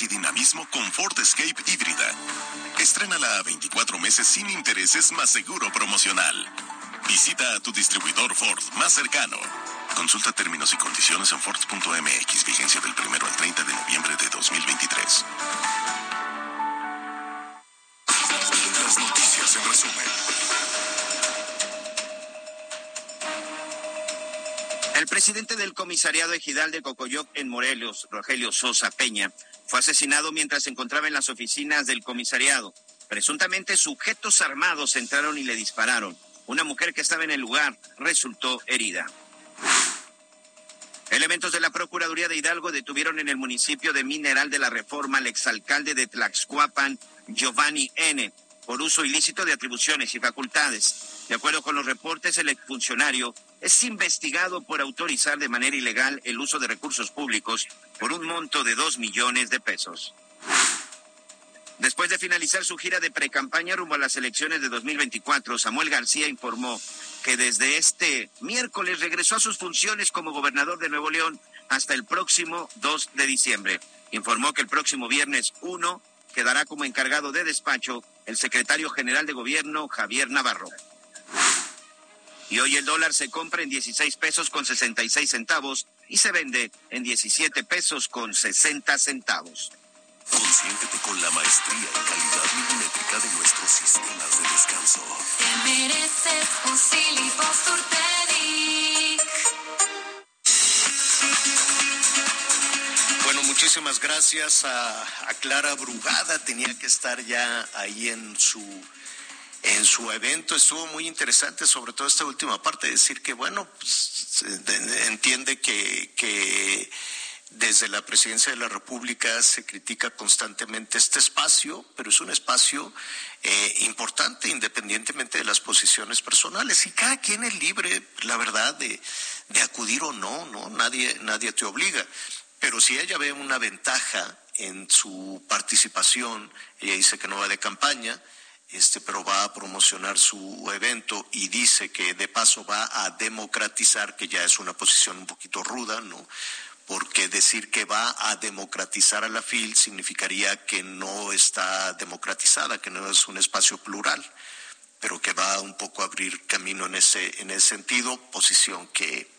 y dinamismo con Ford Escape híbrida. Estrénala a 24 meses sin intereses más seguro promocional. Visita a tu distribuidor Ford más cercano. Consulta términos y condiciones en Ford.mx, vigencia del 1 al 30 de noviembre de 2023. Las noticias en resumen. El presidente del comisariado ejidal de Cocoyoc en Morelos, Rogelio Sosa Peña, fue asesinado mientras se encontraba en las oficinas del comisariado. Presuntamente sujetos armados entraron y le dispararon. Una mujer que estaba en el lugar resultó herida. Elementos de la Procuraduría de Hidalgo detuvieron en el municipio de Mineral de la Reforma al exalcalde de Tlaxcuapan, Giovanni N., por uso ilícito de atribuciones y facultades. De acuerdo con los reportes, el exfuncionario es investigado por autorizar de manera ilegal el uso de recursos públicos por un monto de dos millones de pesos. Después de finalizar su gira de precampaña rumbo a las elecciones de 2024, Samuel García informó que desde este miércoles regresó a sus funciones como gobernador de Nuevo León hasta el próximo 2 de diciembre. Informó que el próximo viernes 1 quedará como encargado de despacho el secretario general de gobierno Javier Navarro. Y hoy el dólar se compra en 16 pesos con 66 centavos y se vende en 17 pesos con 60 centavos. Consiéntete con la maestría y calidad milimétrica de nuestros sistemas de descanso. Te mereces un. Bueno, muchísimas gracias a, a Clara Brugada. Tenía que estar ya ahí en su en su evento. Estuvo muy interesante, sobre todo esta última parte, decir que, bueno, pues, de- entiende que, que desde la presidencia de la República se critica constantemente este espacio, pero es un espacio eh, importante independientemente de las posiciones personales y cada quien es libre, la verdad, de, de acudir o no, ¿no? Nadie, nadie te obliga. Pero si ella ve una ventaja en su participación, ella dice que no va de campaña, este, pero va a promocionar su evento y dice que de paso va a democratizar, que ya es una posición un poquito ruda, ¿no? Porque decir que va a democratizar a la FIL significaría que no está democratizada, que no es un espacio plural, pero que va un poco a abrir camino en ese, en ese sentido, posición que,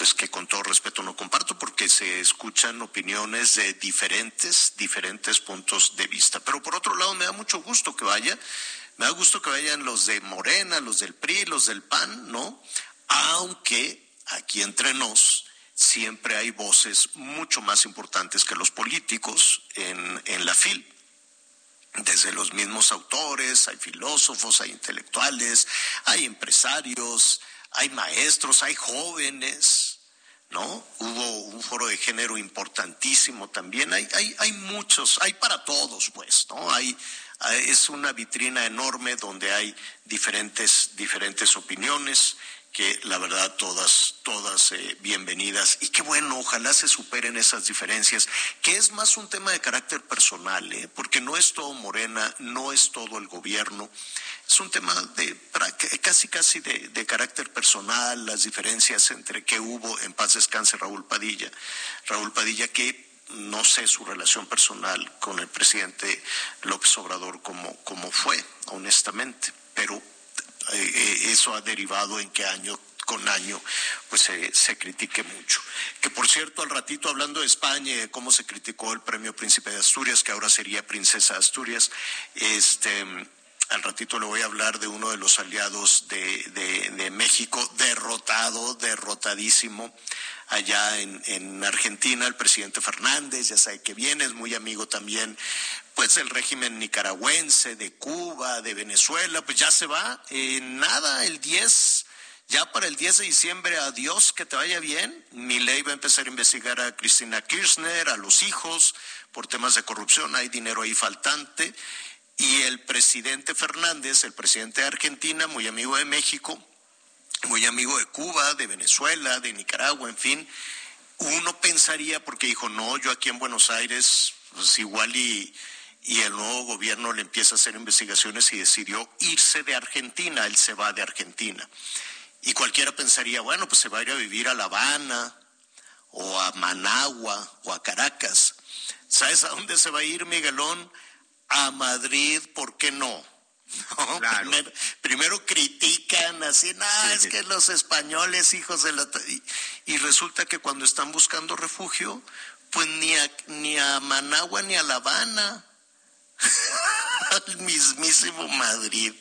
pues que con todo respeto no comparto porque se escuchan opiniones de diferentes, diferentes puntos de vista. Pero por otro lado me da mucho gusto que vaya, me da gusto que vayan los de Morena, los del PRI, los del PAN, ¿no? Aunque aquí entre nos siempre hay voces mucho más importantes que los políticos en, en la FIL desde los mismos autores, hay filósofos, hay intelectuales, hay empresarios, hay maestros, hay jóvenes, ¿no? Hubo un foro de género importantísimo también, hay, hay, hay muchos, hay para todos, pues, ¿no? Hay, hay- es una vitrina enorme donde hay diferentes, diferentes opiniones que la verdad todas, todas eh, bienvenidas. Y qué bueno, ojalá se superen esas diferencias, que es más un tema de carácter personal, ¿eh? porque no es todo Morena, no es todo el gobierno, es un tema de casi casi de, de carácter personal, las diferencias entre que hubo en paz descanse Raúl Padilla, Raúl Padilla que no sé su relación personal con el presidente López Obrador como, como fue, honestamente, pero eh, eh, eso ha derivado en que año con año, pues se, se critique mucho. Que por cierto, al ratito hablando de España, de cómo se criticó el premio Príncipe de Asturias, que ahora sería Princesa Asturias, este al ratito le voy a hablar de uno de los aliados de, México, derrotado, derrotadísimo, allá en, en, Argentina, el presidente Fernández, ya sabe que viene, es muy amigo también, pues del régimen nicaragüense, de Cuba, de Venezuela, pues ya se va, eh, nada, el 10, ya para el 10 de diciembre, adiós, que te vaya bien, mi ley va a empezar a investigar a Cristina Kirchner, a los hijos, por temas de corrupción, hay dinero ahí faltante, y el presidente Fernández, el presidente de Argentina, muy amigo de México, muy amigo de Cuba, de Venezuela, de Nicaragua, en fin, uno pensaría, porque dijo, no, yo aquí en Buenos Aires, pues igual y, y el nuevo gobierno le empieza a hacer investigaciones y decidió irse de Argentina, él se va de Argentina. Y cualquiera pensaría, bueno, pues se va a ir a vivir a La Habana o a Managua o a Caracas. ¿Sabes a dónde se va a ir Miguelón? A Madrid, ¿por qué no? ¿No? Claro. Primero, primero, critican así, no, sí, es sí. que los españoles, hijos de la... Y, y, resulta que cuando están buscando refugio, pues ni a, ni a Managua ni a La Habana, al mismísimo Madrid.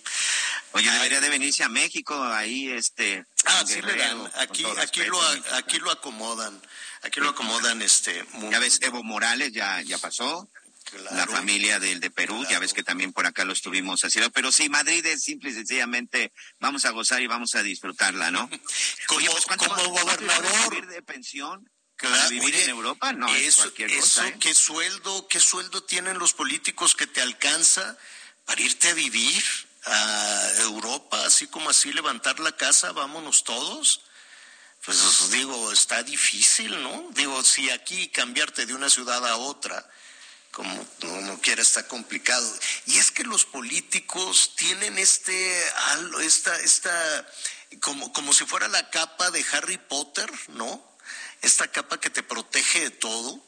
Oye, debería de venirse a México, ahí este... Ah, sí le dan, aquí, aquí, lo, aquí lo acomodan, aquí lo acomodan, este... Muy, ya ves, Evo Morales ya, ya pasó. Claro. la familia del de Perú, claro. ya ves que también por acá lo estuvimos haciendo, pero sí, Madrid es simple y sencillamente vamos a gozar y vamos a disfrutarla, ¿no? Como, Oye, pues, como gobernador. vivir de pensión? Claro, vivir oye, en Europa, no eso, es cualquier cosa. Eso, ¿eh? ¿qué sueldo, qué sueldo tienen los políticos que te alcanza para irte a vivir a Europa, así como así levantar la casa, vámonos todos? Pues os digo, está difícil, ¿no? Digo, si aquí cambiarte de una ciudad a otra, como uno quiera está complicado. Y es que los políticos tienen este, esta, esta, como, como si fuera la capa de Harry Potter, ¿no? Esta capa que te protege de todo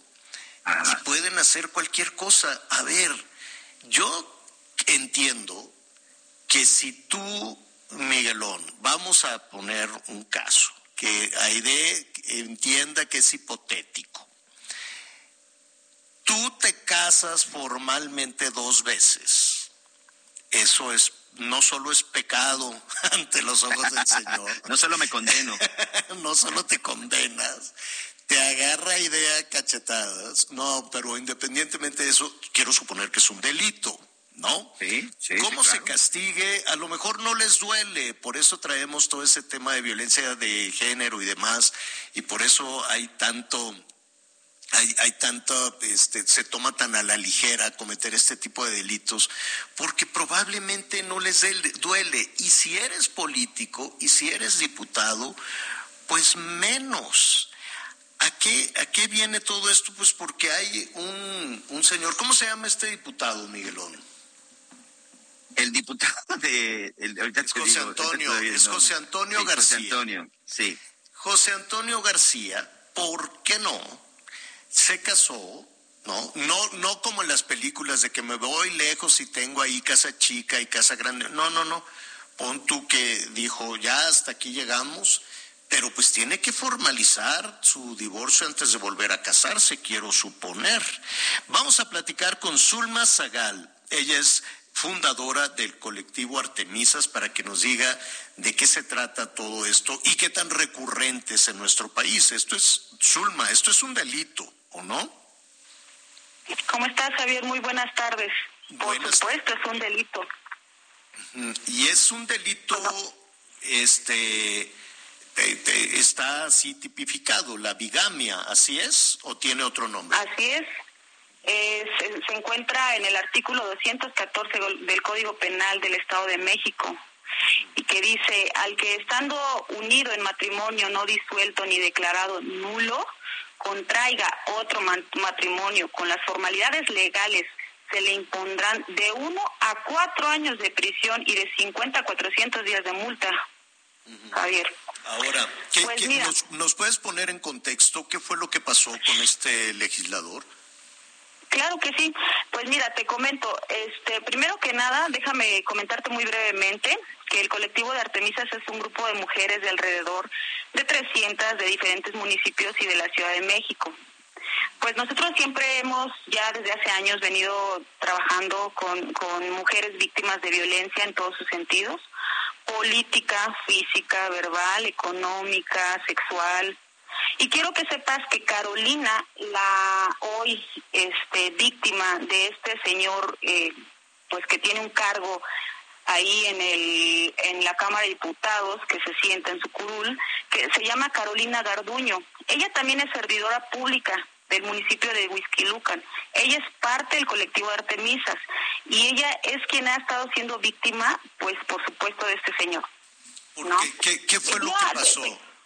Ajá. y pueden hacer cualquier cosa. A ver, yo entiendo que si tú, Miguelón, vamos a poner un caso, que Aide entienda que es hipotético tú te casas formalmente dos veces. Eso es no solo es pecado ante los ojos del Señor. no solo me condeno. no solo te condenas, te agarra idea cachetadas. No, pero independientemente de eso, quiero suponer que es un delito. ¿No? Sí, sí. ¿Cómo sí, se castigue? A lo mejor no les duele, por eso traemos todo ese tema de violencia de género y demás, y por eso hay tanto hay, hay tanto, este, se toma tan a la ligera cometer este tipo de delitos, porque probablemente no les duele. Y si eres político y si eres diputado, pues menos. ¿A qué, ¿A qué viene todo esto? Pues porque hay un, un señor, ¿cómo se llama este diputado, Miguelón? El diputado de... El, ahorita es José digo, Antonio, es José Antonio sí, García. José Antonio, sí. José Antonio García, ¿por qué no? Se casó, ¿no? No, no como en las películas de que me voy lejos y tengo ahí casa chica y casa grande. No, no, no. Pon tú que dijo, ya hasta aquí llegamos, pero pues tiene que formalizar su divorcio antes de volver a casarse, quiero suponer. Vamos a platicar con Zulma Zagal. Ella es fundadora del colectivo Artemisas para que nos diga de qué se trata todo esto y qué tan recurrente es en nuestro país. Esto es, Zulma, esto es un delito. ¿O no? ¿Cómo estás, Javier? Muy buenas tardes. Buenas. Por supuesto, es un delito. Y es un delito, este, te, te, está así tipificado, la bigamia, ¿así es? ¿O tiene otro nombre? Así es. Eh, se, se, encuentra en el artículo 214 del Código Penal del Estado de México y que dice, al que estando unido en matrimonio no disuelto ni declarado nulo, contraiga otro matrimonio con las formalidades legales, se le impondrán de uno a cuatro años de prisión y de 50 a 400 días de multa. Uh -huh. Javier. Ahora, ¿qué, pues ¿qué, mira, nos, ¿nos, puedes poner en contexto qué fue lo que pasó con este legislador? Claro que sí. Pues mira, te comento, este, primero que nada, déjame comentarte muy brevemente que el colectivo de Artemisas es un grupo de mujeres de alrededor de 300 de diferentes municipios y de la Ciudad de México. Pues nosotros siempre hemos, ya desde hace años, venido trabajando con, con mujeres víctimas de violencia en todos sus sentidos, política, física, verbal, económica, sexual, y quiero que sepas que Carolina, la hoy este, víctima de este señor, eh, pues que tiene un cargo ahí en el en la Cámara de Diputados que se sienta en su curul, que se llama Carolina Garduño. Ella también es servidora pública del municipio de Huizquilucan. Ella es parte del colectivo de Artemisas y ella es quien ha estado siendo víctima, pues por supuesto, de este señor. ¿Qué, ¿Qué, fue lo que pasó?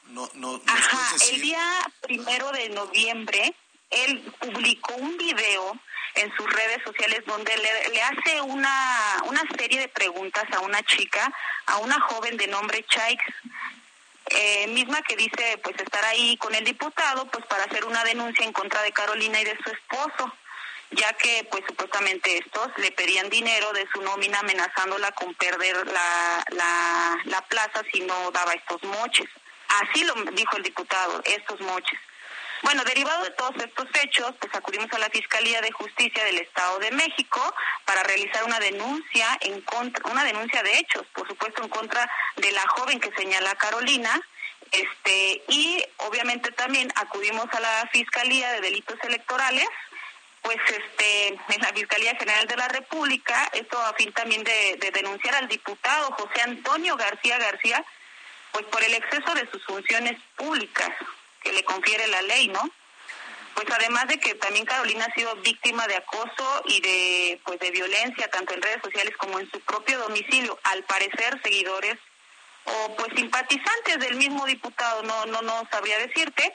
No, no, Ajá, el día primero de noviembre, él publicó un video en sus redes sociales donde le, hace una, una serie de preguntas a una chica, a una joven de nombre Chaix, eh, misma que dice pues estar ahí con el diputado pues para hacer una denuncia en contra de Carolina y de su esposo ya que pues supuestamente estos le pedían dinero de su nómina amenazándola con perder la, la, la plaza si no daba estos moches. Así lo dijo el diputado, estos moches. Bueno, derivado de todos estos hechos, pues acudimos a la Fiscalía de Justicia del Estado de México para realizar una denuncia en contra, una denuncia de hechos, por supuesto en contra de la joven que señala Carolina, este y obviamente también acudimos a la Fiscalía de Delitos Electorales, pues este en la Fiscalía General de la República, esto a fin también de, de denunciar al diputado José Antonio García García pues por el exceso de sus funciones públicas que le confiere la ley, ¿no? Pues además de que también Carolina ha sido víctima de acoso y de pues de violencia tanto en redes sociales como en su propio domicilio, al parecer seguidores o pues simpatizantes del mismo diputado, no no no sabría decirte.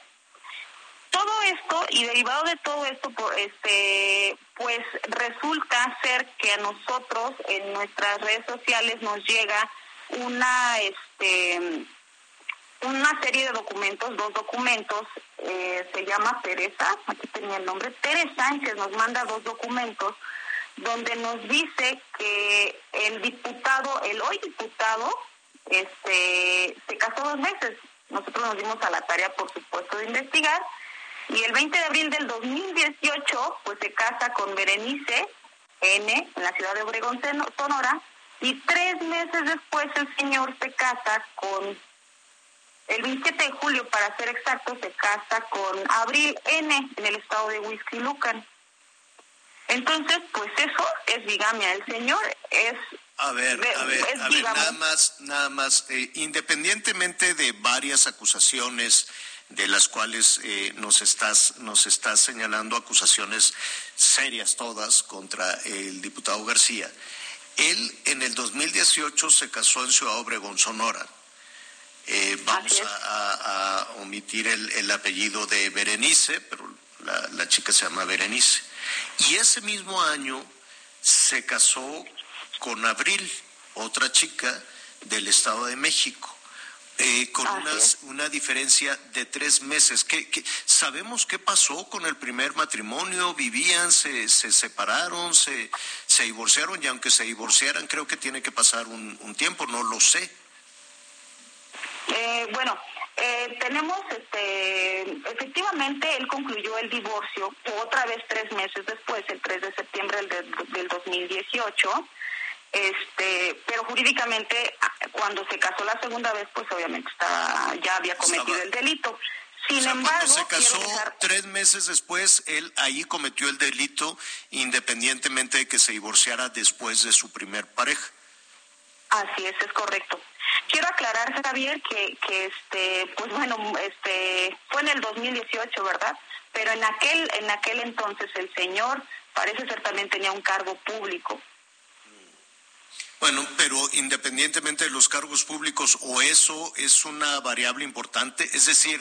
Todo esto y derivado de todo esto este pues resulta ser que a nosotros en nuestras redes sociales nos llega una este una serie de documentos, dos documentos, eh, se llama Teresa, aquí tenía el nombre, Teresa Sánchez nos manda dos documentos donde nos dice que el diputado, el hoy diputado, este, se casó dos meses. Nosotros nos dimos a la tarea, por supuesto, de investigar. Y el 20 de abril del 2018, pues se casa con Berenice N, en la ciudad de Obregón, Sonora, y tres meses después el señor se casa con, el 27 de julio para ser exacto, se casa con Abril N en el estado de Whisky Lucan. Entonces, pues eso es bigamia. El señor es a ver, a ver, a ver, nada más, nada más, eh, independientemente de varias acusaciones de las cuales eh, nos estás nos estás señalando acusaciones serias todas contra el diputado García. Él en el 2018 se casó en Ciudad Obregón, Sonora. Eh, vamos a, omitir el, apellido de Berenice, pero la, chica se llama Berenice. Y ese mismo año se casó con Abril, otra chica del Estado de México. Eh, con una diferencia de tres meses. ¿Qué, sabemos qué pasó con el primer matrimonio? ¿Vivían, se, se separaron, se, se divorciaron? Y aunque se divorciaran, creo que tiene que pasar un, un tiempo, no lo sé. Eh, bueno, eh, tenemos, este, efectivamente, él concluyó el divorcio otra vez tres meses después, el 3 de septiembre del, del 2018 este pero jurídicamente cuando se casó la segunda vez pues obviamente estaba ya había cometido el delito. Sin embargo cuando se casó tres meses después él ahí cometió el delito independientemente de que se divorciara después de su primer pareja. Así es es correcto quiero aclarar Javier que que este pues bueno este fue en el 2018 verdad pero en aquel en aquel entonces el señor parece ser también tenía un cargo público bueno, pero independientemente de los cargos públicos, o eso es una variable importante, es decir,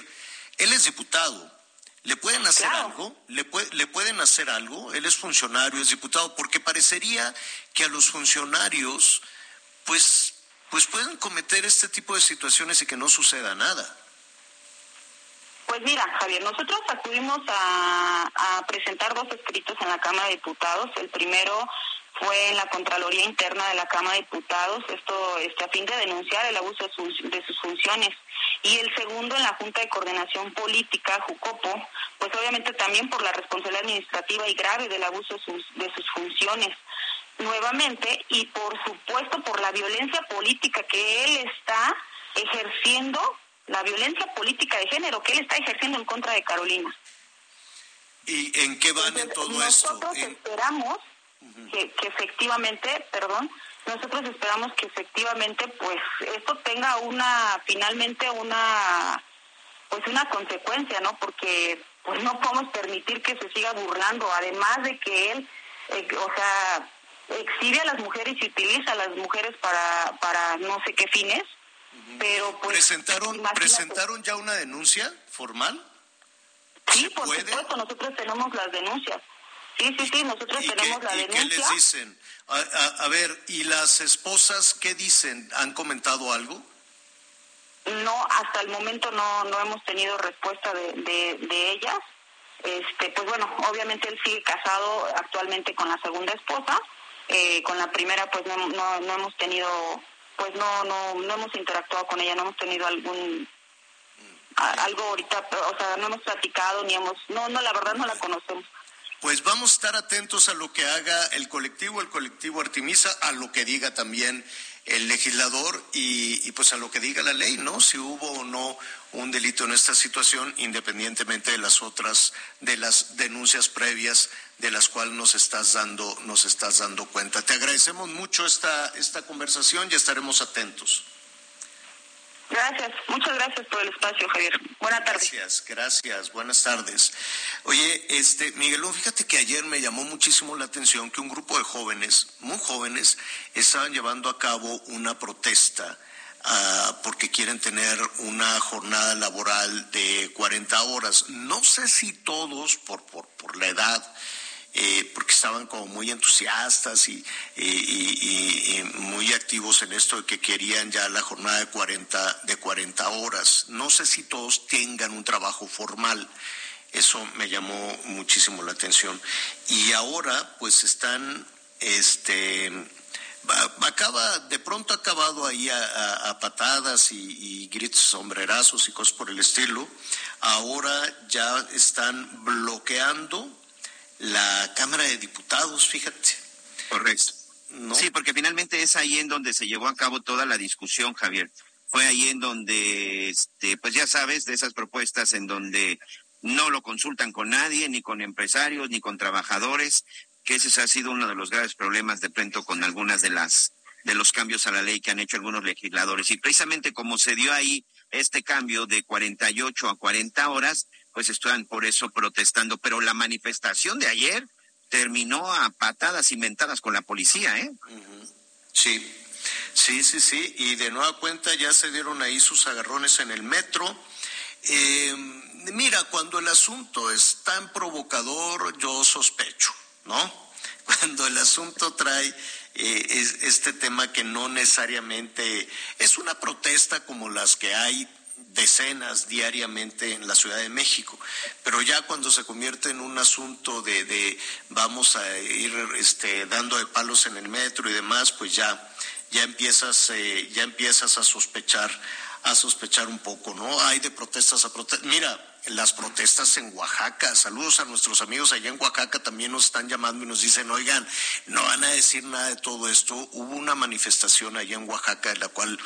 él es diputado. ¿Le pueden hacer algo? ¿Le, ¿Le pueden hacer algo? Él es funcionario, es diputado, porque parecería que a los funcionarios, pues, pues pueden cometer este tipo de situaciones y que no suceda nada. Pues mira, Javier, nosotros acudimos a, a presentar dos escritos en la Cámara de Diputados. El primero fue en la Contraloría Interna de la Cámara de Diputados, esto este, a fin de denunciar el abuso de sus, de sus funciones. Y el segundo en la Junta de Coordinación Política, JUCOPO, pues obviamente también por la responsabilidad administrativa y grave del abuso de sus, de sus funciones nuevamente y por supuesto por la violencia política que él está ejerciendo, la violencia política de género que él está ejerciendo en contra de Carolina. ¿Y en qué van en todo esto? Nosotros esperamos que, que efectivamente, perdón, nosotros esperamos que efectivamente pues esto tenga una finalmente una pues una consecuencia, ¿no? Porque pues no podemos permitir que se siga burlando, además de que él, eh, o sea, exhibe a las mujeres y utiliza a las mujeres para, para no sé qué fines, pero pues... ¿Presentaron, imagínate. ¿Presentaron ya una denuncia formal? Sí, ¿Se por puede? supuesto, nosotros tenemos las denuncias. Sí, sí, sí, nosotros ¿Y tenemos qué, la y qué denuncia. les dicen? A, a- a ver, ¿y las esposas qué dicen? ¿Han comentado algo? No, hasta el momento no, no hemos tenido respuesta de, de, de ellas. Este, pues bueno, obviamente él sigue casado actualmente con la segunda esposa. Eh, con la primera, pues no, no, no hemos tenido, pues no, no, no hemos interactuado con ella, no hemos tenido algún algo ahorita, o sea, no hemos platicado ni hemos, no, no, la verdad no la conocemos. Pues vamos a estar atentos a lo que haga el colectivo, el colectivo Artemisa, a lo que diga también el legislador y, pues a lo que diga la ley, ¿no? Si hubo o no un delito en esta situación, independientemente de las otras, de las denuncias previas de las cuales nos estás dando, nos estás dando cuenta. Te agradecemos mucho esta, esta conversación y estaremos atentos. Gracias, muchas gracias por el espacio, Javier. Buenas tardes. Gracias, gracias, buenas tardes. Oye, este, Miguelón, fíjate que ayer me llamó muchísimo la atención que un grupo de jóvenes, muy jóvenes, estaban llevando a cabo una protesta ah, porque quieren tener una jornada laboral de 40 horas. No sé si todos, por, por, por la edad, eh, porque estaban como muy entusiastas y, muy activos en esto de que querían ya la jornada de 40, de 40 horas. No sé si todos tengan un trabajo formal. Eso me llamó muchísimo la atención. Y ahora, pues están, este, acaba, de pronto ha acabado ahí a, patadas y gritos, sombrerazos y cosas por el estilo. Ahora ya están bloqueando la Cámara de Diputados, fíjate. Correcto. ¿no? Sí, porque finalmente es ahí en donde se llevó a cabo toda la discusión, Javier. Fue ahí en donde, este, pues ya sabes, de esas propuestas en donde no lo consultan con nadie, ni con empresarios, ni con trabajadores, que ese ha sido uno de los graves problemas de pronto con algunas de las de los cambios a la ley que han hecho algunos legisladores. Y precisamente como se dio ahí este cambio de 48 a 40 horas, pues están por eso protestando. Pero la manifestación de ayer terminó a patadas inventadas con la policía, ¿eh? Sí, sí, sí, sí. Y de nueva cuenta ya se dieron ahí sus agarrones en el metro. Eh, mira, cuando el asunto es tan provocador, yo sospecho, ¿no? Cuando el asunto trae eh, es- este tema que no necesariamente es una protesta como las que hay decenas diariamente en la Ciudad de México, pero ya cuando se convierte en un asunto de, de vamos a ir este, dando de palos en el metro y demás, pues ya ya empiezas eh, ya empiezas a sospechar a sospechar un poco, ¿no? Hay de protestas a protestas. Mira, las protestas en Oaxaca, saludos a nuestros amigos allá en Oaxaca, también nos están llamando y nos dicen, oigan, no van a decir nada de todo esto. Hubo una manifestación allá en Oaxaca, de la cual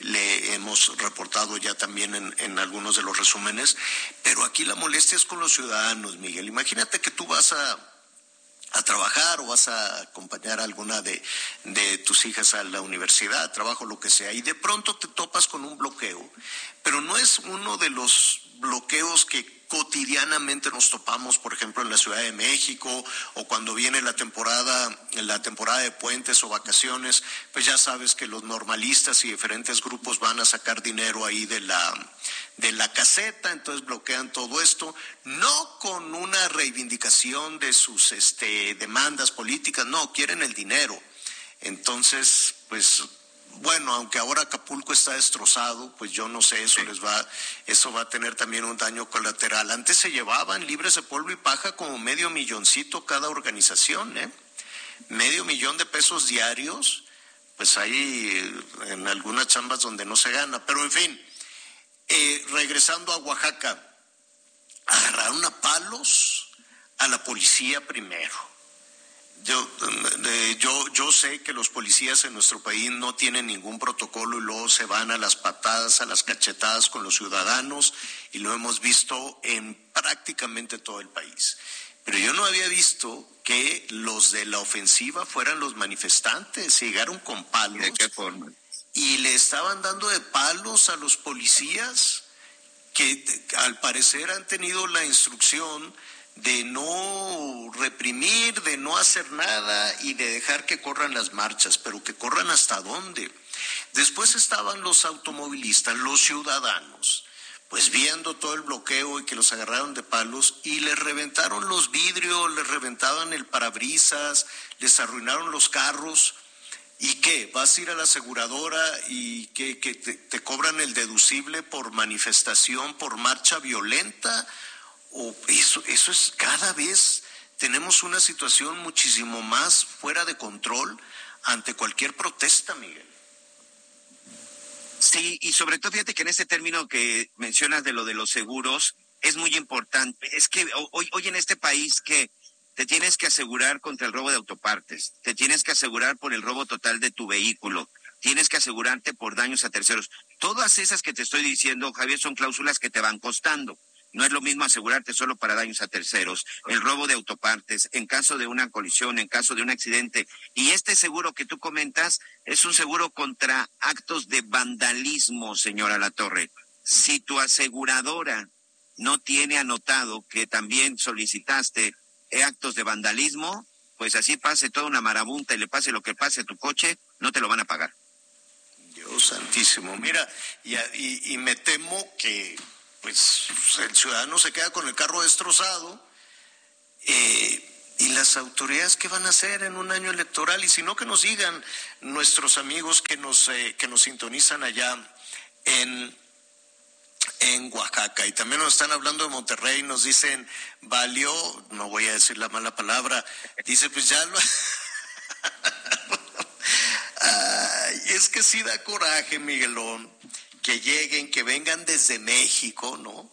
le hemos reportado ya también en, algunos de los resúmenes, pero aquí la molestia es con los ciudadanos, Miguel. Imagínate que tú vas a a trabajar o vas a acompañar a alguna de, de tus hijas a la universidad, trabajo, lo que sea, y de pronto te topas con un bloqueo, pero no es uno de los bloqueos que cotidianamente nos topamos, por ejemplo, en la Ciudad de México o cuando viene la temporada, la temporada de puentes o vacaciones, pues ya sabes que los normalistas y diferentes grupos van a sacar dinero ahí de la de la caseta, entonces bloquean todo esto, no con una reivindicación de sus este, demandas políticas, no, quieren el dinero. Entonces, pues bueno, aunque ahora Acapulco está destrozado, pues yo no sé, eso les va, eso va a tener también un daño colateral. Antes se llevaban libres de polvo y paja como medio milloncito cada organización, ¿eh? Medio millón de pesos diarios, pues hay eh, en algunas chambas donde no se gana. Pero en fin, eh, regresando a Oaxaca, agarraron a palos a la policía primero yo, eh, yo, yo sé que los policías en nuestro país no tienen ningún protocolo y luego se van a las patadas, a las cachetadas con los ciudadanos y lo hemos visto en prácticamente todo el país. Pero yo no había visto que los de la ofensiva fueran los manifestantes, llegaron con palos. ¿De qué forma? Y le estaban dando de palos a los policías que al parecer han tenido la instrucción de no reprimir, de no hacer nada y de dejar que corran las marchas, pero que corran hasta dónde. Después estaban los automovilistas, los ciudadanos, pues viendo todo el bloqueo y que los agarraron de palos y les reventaron los vidrios, les reventaban el parabrisas, les arruinaron los carros. ¿Y qué? ¿Vas a ir a la aseguradora y que, te, te cobran el deducible por manifestación, por marcha violenta? Eso, eso es cada vez tenemos una situación muchísimo más fuera de control ante cualquier protesta, Miguel. Sí, y sobre todo fíjate que en ese término que mencionas de lo de los seguros es muy importante. Es que hoy, hoy en este país que te tienes que asegurar contra el robo de autopartes, te tienes que asegurar por el robo total de tu vehículo, tienes que asegurarte por daños a terceros. Todas esas que te estoy diciendo, Javier, son cláusulas que te van costando. No es lo mismo asegurarte solo para daños a terceros, el robo de autopartes, en caso de una colisión, en caso de un accidente. Y este seguro que tú comentas es un seguro contra actos de vandalismo, señora La Torre. Si tu aseguradora no tiene anotado que también solicitaste actos de vandalismo, pues así pase toda una marabunta y le pase lo que pase a tu coche, no te lo van a pagar. Dios santísimo. Mira, y, y me temo que pues el ciudadano se queda con el carro destrozado. Eh, ¿Y las autoridades qué van a hacer en un año electoral? Y si no, que nos digan nuestros amigos que nos, eh, que nos sintonizan allá en, en Oaxaca. Y también nos están hablando de Monterrey, nos dicen, valió, no voy a decir la mala palabra, dice, pues ya lo... Es que sí da coraje, Miguelón que lleguen, que vengan desde México, ¿no?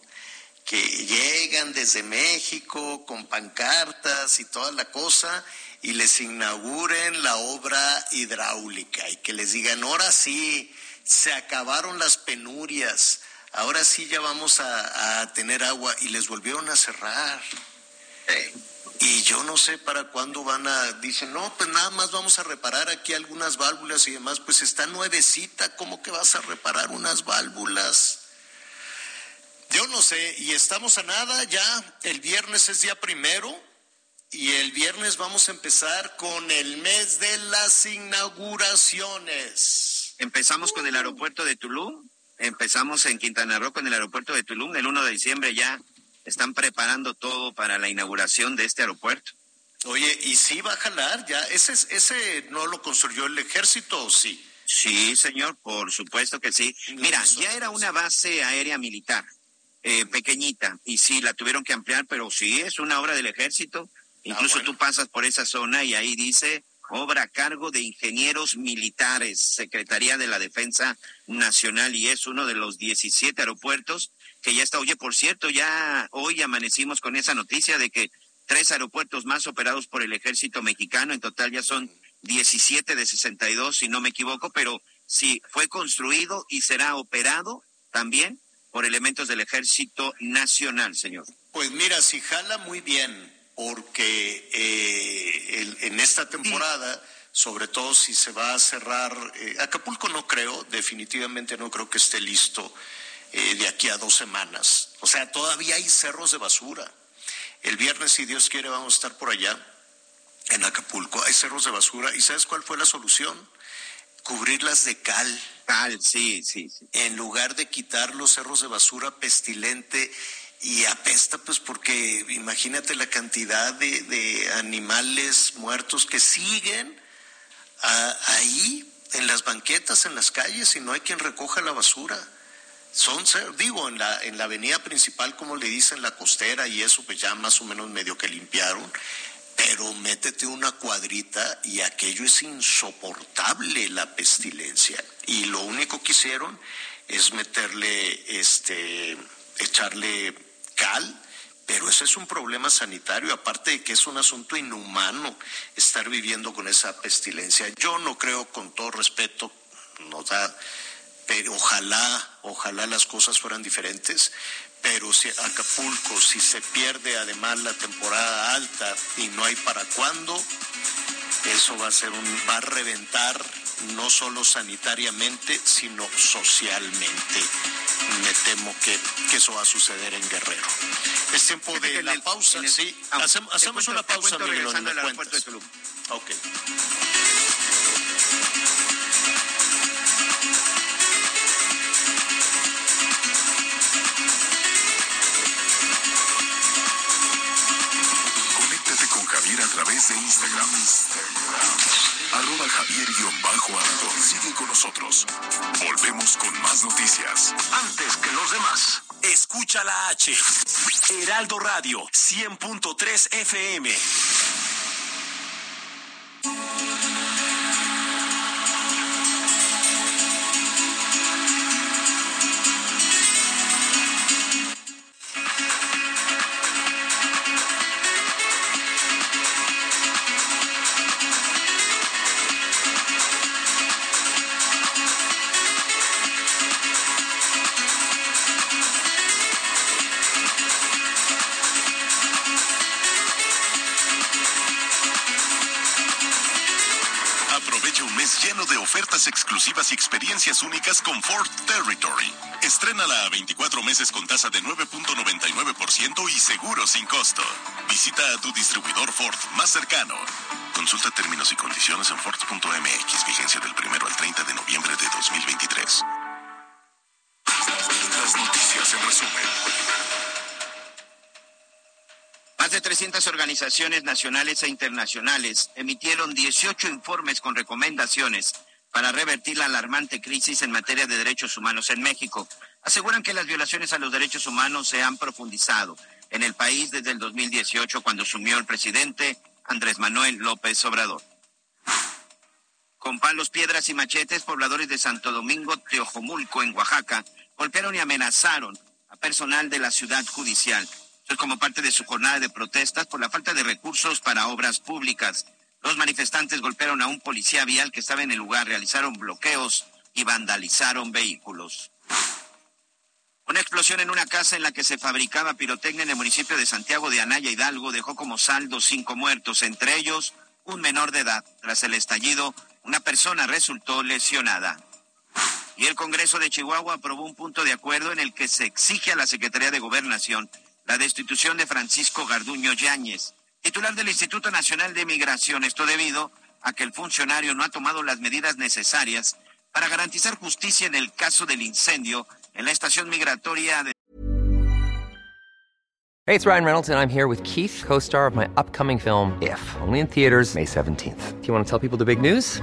Que llegan desde México con pancartas y toda la cosa y les inauguren la obra hidráulica y que les digan, ahora sí, se acabaron las penurias, ahora sí ya vamos a, tener agua y les volvieron a cerrar. Y yo no sé para cuándo van a, dicen, no, pues nada más vamos a reparar aquí algunas válvulas y demás, pues está nuevecita, ¿cómo que vas a reparar unas válvulas? Yo no sé, y estamos a nada, ya el viernes es día primero, y el viernes vamos a empezar con el mes de las inauguraciones. Empezamos con el aeropuerto de Tulum, empezamos en Quintana Roo con el aeropuerto de Tulum, el 1 de diciembre ya están preparando todo para la inauguración de este aeropuerto. Oye, ¿y sí va a jalar ya? ¿Ese, ese no lo construyó el ejército o sí? Sí, señor, por supuesto que sí. Mira, ya era una base aérea militar, eh, pequeñita, y sí, la tuvieron que ampliar, pero sí, es una obra del ejército. Ah, Incluso tú pasas por esa zona y ahí dice obra a cargo de ingenieros militares, Secretaría de la Defensa Nacional, y es uno de los 17 aeropuertos que ya está. Oye, por cierto, ya hoy amanecimos con esa noticia de que tres aeropuertos más operados por el ejército mexicano, en total ya son 17 de 62, si no me equivoco, pero sí, fue construido y será operado también por elementos del ejército nacional, señor. Pues mira, si jala muy bien, porque eh, en esta temporada... sobre todo si se va a cerrar. Eh, Acapulco no creo, definitivamente no creo que esté listo eh, de aquí a dos semanas. O sea, todavía hay cerros de basura. El viernes, si Dios quiere, vamos a estar por allá, en Acapulco. Hay cerros de basura. ¿Y sabes cuál fue la solución? Cubrirlas de cal. Cal, sí, sí, sí. En lugar de quitar los cerros de basura pestilente y apesta, pues porque imagínate la cantidad de, animales muertos que siguen ahí en las banquetas, en las calles y no hay quien recoja la basura. Son, digo, en la, en la avenida principal, como le dicen, la costera y eso, pues ya más o menos medio que limpiaron, pero métete una cuadrita y aquello es insoportable la pestilencia. Y lo único que hicieron es meterle, este, echarle cal pero ese es un problema sanitario, aparte de que es un asunto inhumano estar viviendo con esa pestilencia. Yo no creo, con todo respeto, nos da, pero ojalá, ojalá las cosas fueran diferentes, pero si Acapulco, si se pierde además la temporada alta y no hay para cuándo, eso va a ser un, va a reventar no solo sanitariamente, sino socialmente. Me temo que, eso va a suceder en Guerrero. Es tiempo de la pausa, sí. Ah, hacemos, una pausa, regresando al aeropuerto de Tulum. Ok. Javier a través de Instagram. Instagram arroba javier Sigue con nosotros. Volvemos con más noticias. Antes que los demás. Escucha la H. Heraldo Radio 100.3 FM. Exclusivas y experiencias únicas con Ford Territory. Estrénala a 24 meses con tasa de 9.99% y seguro sin costo. Visita a tu distribuidor Ford más cercano. Consulta términos y condiciones en Ford.mx, vigencia del 1 al 30 de noviembre de 2023. Las noticias en resumen. Más de 300 organizaciones nacionales e internacionales emitieron 18 informes con recomendaciones para revertir la alarmante crisis en materia de derechos humanos en México. Aseguran que las violaciones a los derechos humanos se han profundizado en el país desde el 2018 cuando sumió el presidente Andrés Manuel López Obrador. Con palos, piedras y machetes, pobladores de Santo Domingo, Teojomulco, en Oaxaca, golpearon y amenazaron a personal de la ciudad judicial. Esto es como parte de su jornada de protestas por la falta de recursos para obras públicas. Los manifestantes golpearon a un policía vial que estaba en el lugar, realizaron bloqueos y vandalizaron vehículos. Una explosión en una casa en la que se fabricaba pirotecnia en el municipio de Santiago de Anaya Hidalgo dejó como saldo cinco muertos, entre ellos un menor de edad. Tras el estallido, una persona resultó lesionada. Y el Congreso de Chihuahua aprobó un punto de acuerdo en el que se exige a la Secretaría de Gobernación la destitución de Francisco Garduño Yáñez, titular del Instituto Nacional de Migración. Esto debido a que el funcionario no ha tomado las medidas necesarias para garantizar justicia en el caso del incendio en la estación migratoria de. Hey, it's Ryan Reynolds, and I'm here with Keith, co star of my upcoming film, If, only in theaters, May 17th. Do you want to tell people the big news?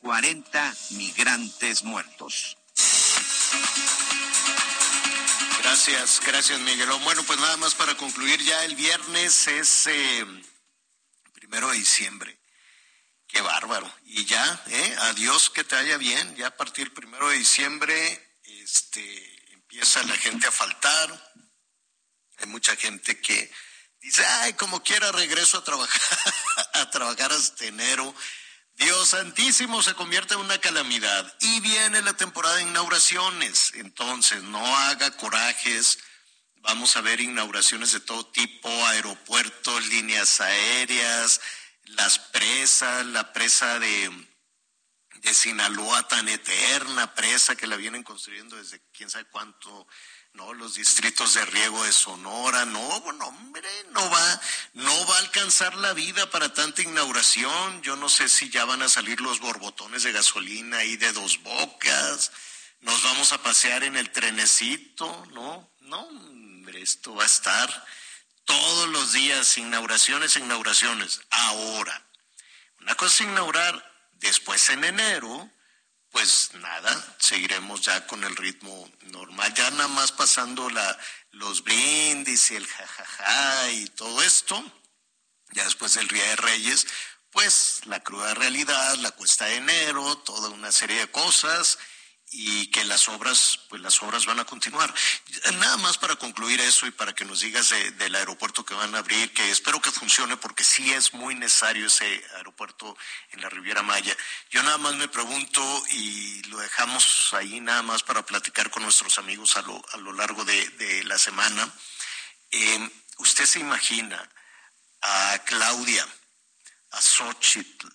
40 migrantes muertos. Gracias, gracias Miguel. Bueno, pues nada más para concluir, ya el viernes es eh, primero de diciembre. Qué bárbaro. Y ya, ¿eh? adiós, que te vaya bien. Ya a partir primero de diciembre este, empieza la gente a faltar. Hay mucha gente que dice, ay, como quiera regreso a trabajar, a trabajar hasta enero. Dios Santísimo se convierte en una calamidad y viene la temporada de inauguraciones. Entonces, no haga corajes. Vamos a ver inauguraciones de todo tipo, aeropuertos, líneas aéreas, las presas, la presa de, de Sinaloa tan eterna, presa que la vienen construyendo desde quién sabe cuánto, no, los distritos de riego de Sonora, no, bueno, hombre, no va, no va a alcanzar la vida para tanta inauguración. Yo no sé si ya van a salir los borbotones de gasolina ahí de dos bocas. Nos vamos a pasear en el trenecito, ¿no? No, hombre, esto va a estar todos los días, inauguraciones, inauguraciones. Ahora, una cosa es inaugurar después en enero, pues nada, seguiremos ya con el ritmo normal, ya nada más pasando la, los brindis y el jajaja y todo esto, ya después del Día de Reyes, pues la cruda realidad, la cuesta de enero, toda una serie de cosas y que las obras, pues las obras van a continuar. Nada más para concluir eso y para que nos digas del aeropuerto que van a abrir, que espero que funcione porque sí es muy necesario ese aeropuerto en la Riviera Maya. Yo nada más me pregunto y lo dejamos ahí nada más para platicar con nuestros amigos a lo, a lo largo de, la semana. Eh, ¿Usted se imagina a Claudia, a Xochitl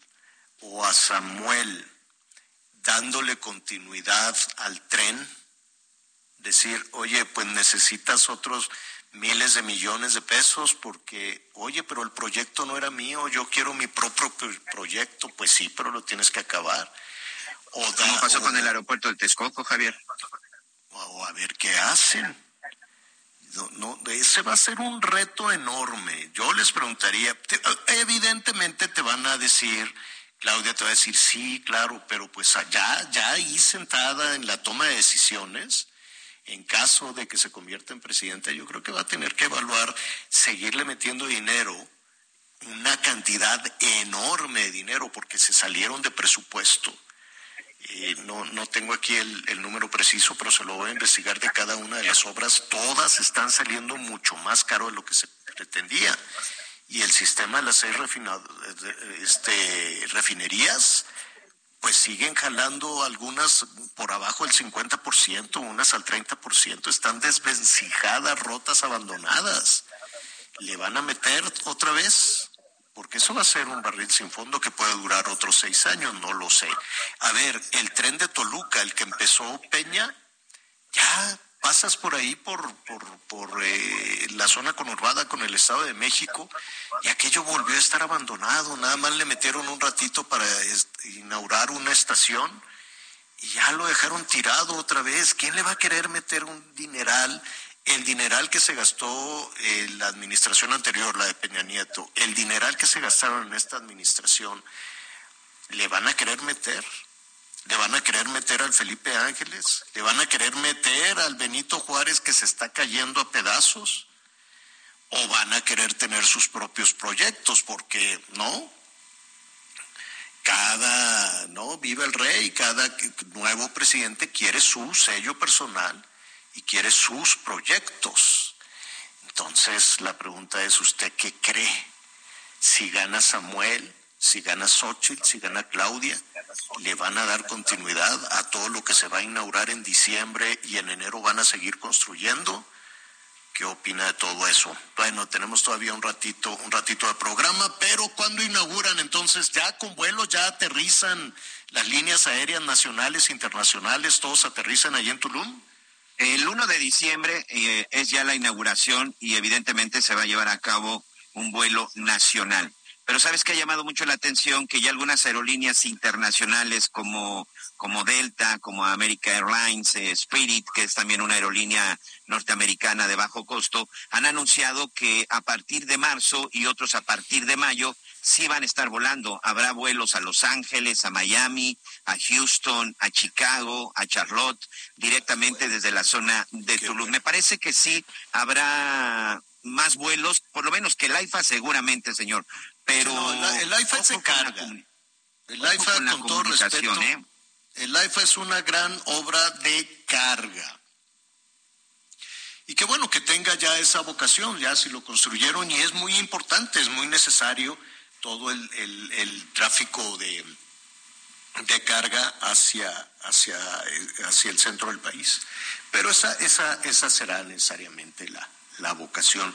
o a Samuel? Dándole continuidad al tren, decir, oye, pues necesitas otros miles de millones de pesos porque, oye, pero el proyecto no era mío, yo quiero mi propio proyecto, pues sí, pero lo tienes que acabar. O ¿Cómo pasó con el aeropuerto de Texcoco, Javier? O a ver qué hacen. No, no, ese va a ser un reto enorme. Yo les preguntaría, evidentemente te van a decir, Claudia te va a decir, sí, claro, pero pues allá, ya ahí sentada en la toma de decisiones, en caso de que se convierta en presidenta, yo creo que va a tener que evaluar seguirle metiendo dinero, una cantidad enorme de dinero, porque se salieron de presupuesto. Eh, no, no tengo aquí el, el, número preciso, pero se lo voy a investigar de cada una de las obras. Todas están saliendo mucho más caro de lo que se pretendía y el sistema de las seis este, refinerías, pues siguen jalando algunas por abajo del 50%, unas al 30%, están desvencijadas, rotas, abandonadas. ¿Le van a meter otra vez? Porque eso va a ser un barril sin fondo que puede durar otros seis años, no lo sé. A ver, el tren de Toluca, el que empezó Peña, ya pasas por ahí, por, por, por eh, la zona conurbada con el Estado de México, y aquello volvió a estar abandonado. Nada más le metieron un ratito para inaugurar una estación y ya lo dejaron tirado otra vez. ¿Quién le va a querer meter un dineral? El dineral que se gastó eh, la administración anterior, la de Peña Nieto, el dineral que se gastaron en esta administración, ¿le van a querer meter? ¿Le van a querer meter al Felipe Ángeles? ¿Le van a querer meter al Benito Juárez que se está cayendo a pedazos? ¿O van a querer tener sus propios proyectos? Porque, ¿no? Cada, ¿no? Vive el rey, cada nuevo presidente quiere su sello personal y quiere sus proyectos. Entonces, la pregunta es, ¿usted qué cree? Si gana Samuel, si gana Xochitl, si gana Claudia, le van a dar continuidad a todo lo que se va a inaugurar en diciembre y en enero van a seguir construyendo. ¿Qué opina de todo eso? Bueno, tenemos todavía un ratito, un ratito de programa, pero cuando inauguran entonces ya con vuelos ya aterrizan las líneas aéreas nacionales, internacionales, todos aterrizan ahí en Tulum. El 1 de diciembre eh, es ya la inauguración y evidentemente se va a llevar a cabo un vuelo nacional. Pero sabes que ha llamado mucho la atención que ya algunas aerolíneas internacionales como, como Delta, como America Airlines, eh, Spirit, que es también una aerolínea norteamericana de bajo costo, han anunciado que a partir de marzo y otros a partir de mayo sí van a estar volando. Habrá vuelos a Los Ángeles, a Miami, a Houston, a Chicago, a Charlotte, directamente desde la zona de Toulouse. Me parece que sí habrá más vuelos, por lo menos que el AIFA seguramente, señor. Pero el, AIFA se carga. el AIFA, con, todo respeto, ¿eh? el AIFA es una gran obra de carga. Y qué bueno que tenga ya esa vocación, ya si lo construyeron, y es muy importante, es muy necesario todo el, el, tráfico de, de carga hacia, hacia, hacia el centro del país. Pero esa, esa, esa será necesariamente la, la vocación.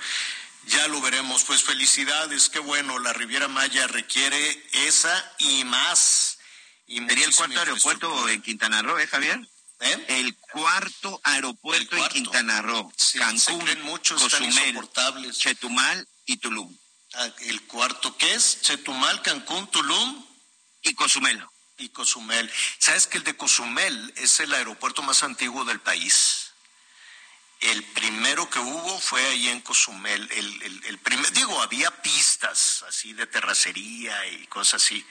Ya lo veremos, pues felicidades, qué bueno, la Riviera Maya requiere esa y más. Y Sería el cuarto aeropuerto en Quintana Roo, ¿eh, Javier? ¿Eh? El cuarto aeropuerto El cuarto. en Quintana Roo. Sí, Cancún, muchos, Cozumel. Chetumal y Tulum. Ah, El cuarto, ¿qué es? Chetumal, Cancún, Tulum Y Cozumel. y Cozumel. ¿Sabes que el de Cozumel es el aeropuerto más antiguo del país? El primero que hubo fue ahí en Cozumel. El, el, primer, digo, había pistas así de terracería y cosas así.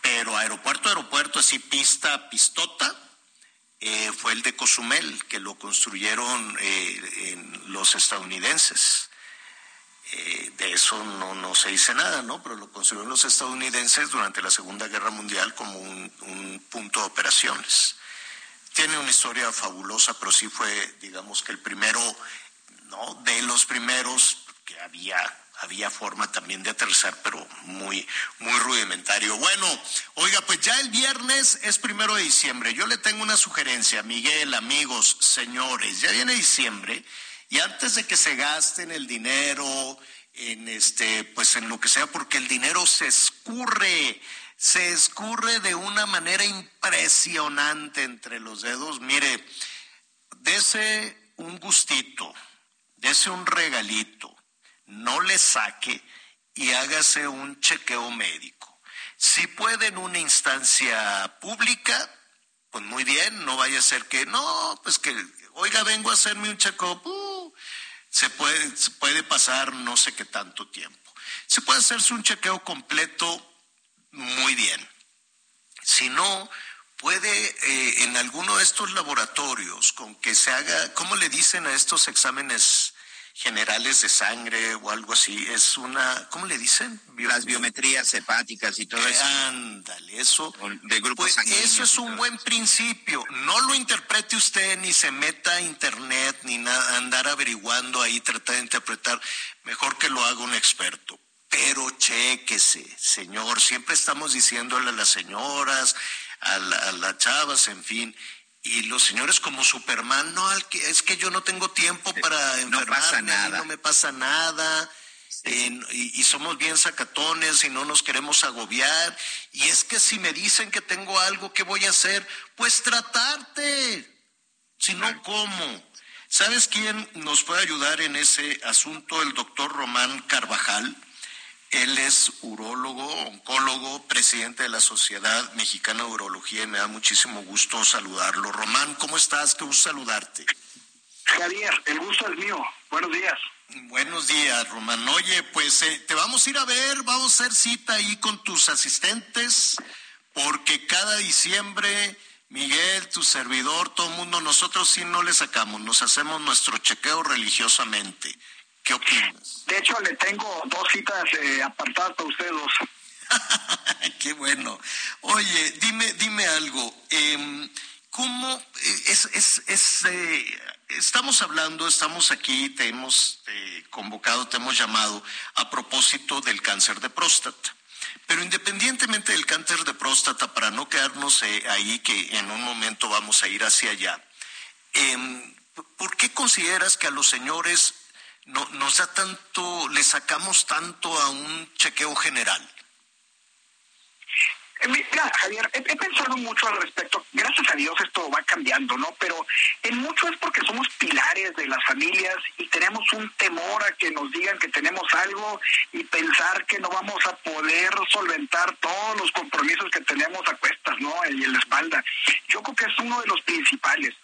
Pero aeropuerto, aeropuerto, así pista, pistota, eh, fue el de Cozumel, que lo construyeron eh, los estadounidenses. Eh, de eso no, no se dice nada, ¿no? Pero lo construyeron los estadounidenses durante la Segunda Guerra Mundial como un punto de operaciones. Tiene una historia fabulosa, pero sí fue, digamos que el primero, ¿no? De los primeros que había, había forma también de aterrizar, pero muy, muy rudimentario. Bueno, oiga, pues ya el viernes es primero de diciembre. Yo le tengo una sugerencia, Miguel, amigos, señores, ya viene diciembre y antes de que se gasten el dinero en este, pues en lo que sea, porque el dinero se escurre, se escurre de una manera impresionante entre los dedos. Mire, dese un gustito, dese un regalito, no le saque y hágase un chequeo médico. Si puede en una instancia pública, pues muy bien, no vaya a ser que, no, pues que, oiga, vengo a hacerme un chequeo, se puede, se puede pasar no sé qué tanto tiempo. Se puede hacerse un chequeo completo muy bien. Si no, puede eh, en alguno de estos laboratorios con que se haga, ¿cómo le dicen a estos exámenes generales de sangre o algo así? Es una, ¿cómo le dicen? Bio- Las biometrías hepáticas y todo Eh, eso. Ándale, eso. De grupos Pues eso es un buen principio. No lo interprete usted ni se meta a internet ni nada, andar averiguando ahí, tratar de interpretar. Mejor que lo haga un experto. Pero chéquese, señor. Siempre estamos diciéndole a las señoras, a, la- a las chavas, en fin. Y los señores como Superman, no, es que yo no tengo tiempo para no enfermarme, pasa a mí nada. no me pasa nada. Eh, y, y somos bien sacatones y no nos queremos agobiar. Y es que si me dicen que tengo algo, ¿qué voy a hacer? Pues tratarte. Si no, ¿cómo? ¿Sabes quién nos puede ayudar en ese asunto? El doctor Román Carvajal. Él es urólogo, oncólogo, presidente de la Sociedad Mexicana de Urología y me da muchísimo gusto saludarlo. Román, ¿cómo estás? Qué gusto saludarte. Javier, el gusto es mío. Buenos días. Buenos días, Román. Oye, pues eh, te vamos a ir a ver, vamos a hacer cita ahí con tus asistentes, porque cada diciembre, Miguel, tu servidor, todo el mundo, nosotros sí no le sacamos, nos hacemos nuestro chequeo religiosamente. ¿Qué opinas? De hecho, le tengo dos citas eh, apartadas para ustedes dos. Qué bueno. Oye, dime, dime algo. em, ¿Cómo eh, es, es, es, eh, estamos hablando, estamos aquí, te hemos eh, convocado, te hemos llamado a propósito del cáncer de próstata. Pero independientemente del cáncer de próstata, para no quedarnos ahí, que en un momento vamos a ir hacia allá, em, ¿por qué consideras que a los señores no, nos da tanto, le sacamos tanto a un chequeo general? Eh, Mira, Javier, he, pensado mucho al respecto. Gracias a Dios esto va cambiando, ¿no? Pero en mucho es porque somos pilares de las familias y tenemos un temor a que nos digan que tenemos algo y pensar que no vamos a poder solventar todos los compromisos que tenemos a cuestas, ¿no? Y en la espalda. Yo creo que es uno de los principales.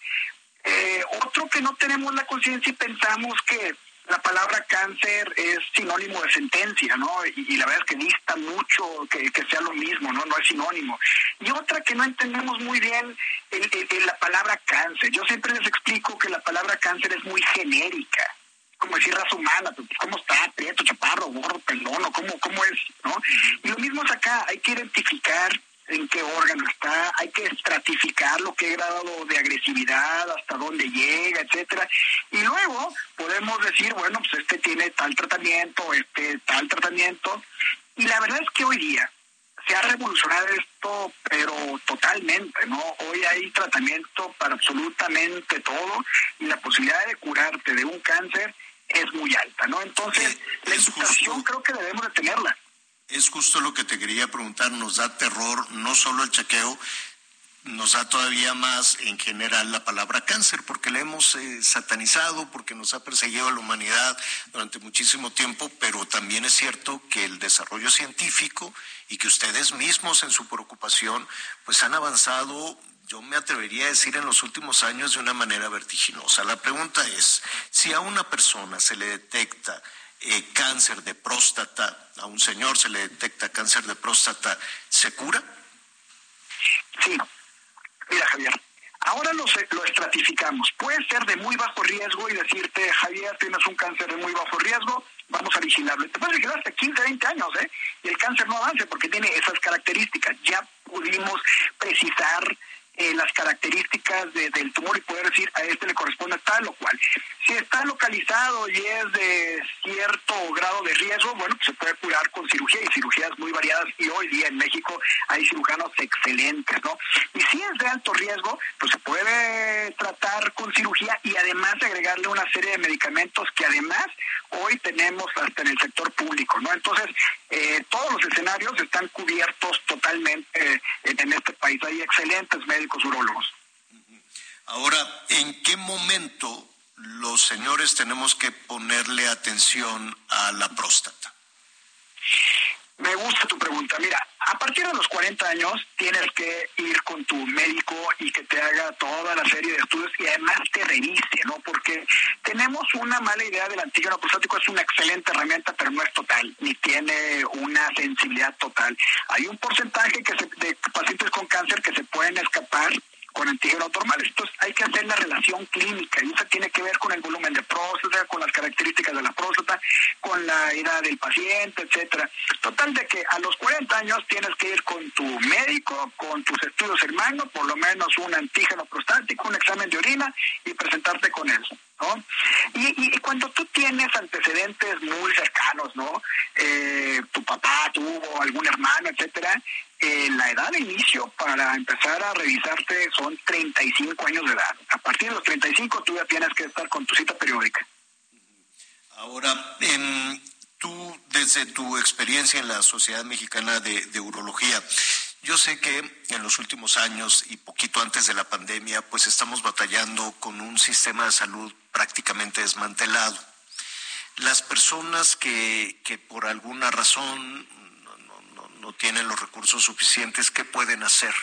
Eh, otro que no tenemos la conciencia y pensamos que la palabra cáncer es sinónimo de sentencia, ¿no? Y, y la verdad es que dista mucho que, que sea lo mismo, ¿no? No es sinónimo. Y otra que no entendemos muy bien el- la palabra cáncer. Yo siempre les explico que la palabra cáncer es muy genérica como decir raza humana, pues, cómo está, prieto, chaparro, gordo, pelón, o cómo, cómo es, ¿no? Y lo mismo es acá, hay que identificar en qué órgano está, hay que estratificar lo que grado de agresividad, hasta dónde llega, etcétera, y luego podemos decir, bueno, pues este tiene tal tratamiento, este tal tratamiento, y la verdad es que hoy día se ha revolucionado esto, pero totalmente, ¿no? Hoy hay tratamiento para absolutamente todo y la posibilidad de curarte de un cáncer es muy alta, ¿no? Entonces, la educación creo que debemos de tenerla. Es justo lo que te quería preguntar, nos da terror no solo el chequeo, nos da todavía más en general la palabra cáncer, porque la hemos eh, satanizado, porque nos ha perseguido a la humanidad durante muchísimo tiempo, pero también es cierto que el desarrollo científico y que ustedes mismos en su preocupación, pues han avanzado yo me atrevería a decir en los últimos años de una manera vertiginosa. La pregunta es, si a una persona se le detecta eh, cáncer de próstata, a un señor se le detecta cáncer de próstata, ¿se cura? Sí, Mira, Javier, ahora lo, lo estratificamos. Puede ser de muy bajo riesgo y decirte, Javier, tienes un cáncer de muy bajo riesgo, vamos a vigilarlo. Te puedes vigilar hasta 15, 20 años, ¿eh? Y el cáncer no avance porque tiene esas características. Ya pudimos precisar eh, las características del tumor y poder decir a este le corresponde tal o cual. Si está localizado y es de cierto grado de riesgo, bueno, pues se puede curar con cirugía y cirugías muy variadas y hoy día en México hay cirujanos excelentes, ¿no? Y si es de alto riesgo, pues se puede tratar con cirugía y además agregarle una serie de medicamentos que además hoy tenemos hasta en el sector público, ¿no? Entonces, eh, todos los escenarios están cubiertos totalmente eh, en este país. Hay excelentes médicos urólogos. Ahora, ¿en qué momento los señores tenemos que ponerle atención a la próstata? Me gusta tu pregunta. Mira, a partir de los 40 años tienes que ir con tu médico y que te haga toda la serie de estudios y además te revise, ¿no? Porque tenemos una mala idea del antígeno prostático, es una excelente herramienta, pero no es total, ni tiene una sensibilidad total. Hay un porcentaje que de pacientes con cáncer que se pueden escapar con antígenos normales. Entonces hay que hacer la relación clínica y eso tiene que ver con el volumen de próstata, con las características de la próstata, con la edad del paciente, etcétera. Total de que a los 40 años tienes que ir con tu médico, con tus estudios hermanos, por lo menos un antígeno prostático, un examen de orina y presentarte con eso. ¿No? Y, cuando tú tienes antecedentes muy cercanos, ¿no? Eh, tu papá tuvo algún hermano, etcétera, eh, la edad de inicio para empezar a revisarte son 35 años de edad. A partir de los 35 tú ya tienes que estar con tu cita periódica. Ahora, tú, desde tu experiencia en la Sociedad Mexicana de Urología, yo sé que en los últimos años y poquito antes de la pandemia, pues estamos batallando con un sistema de salud prácticamente desmantelado. Las personas que, que por alguna razón no tienen los recursos suficientes, ¿qué pueden hacer?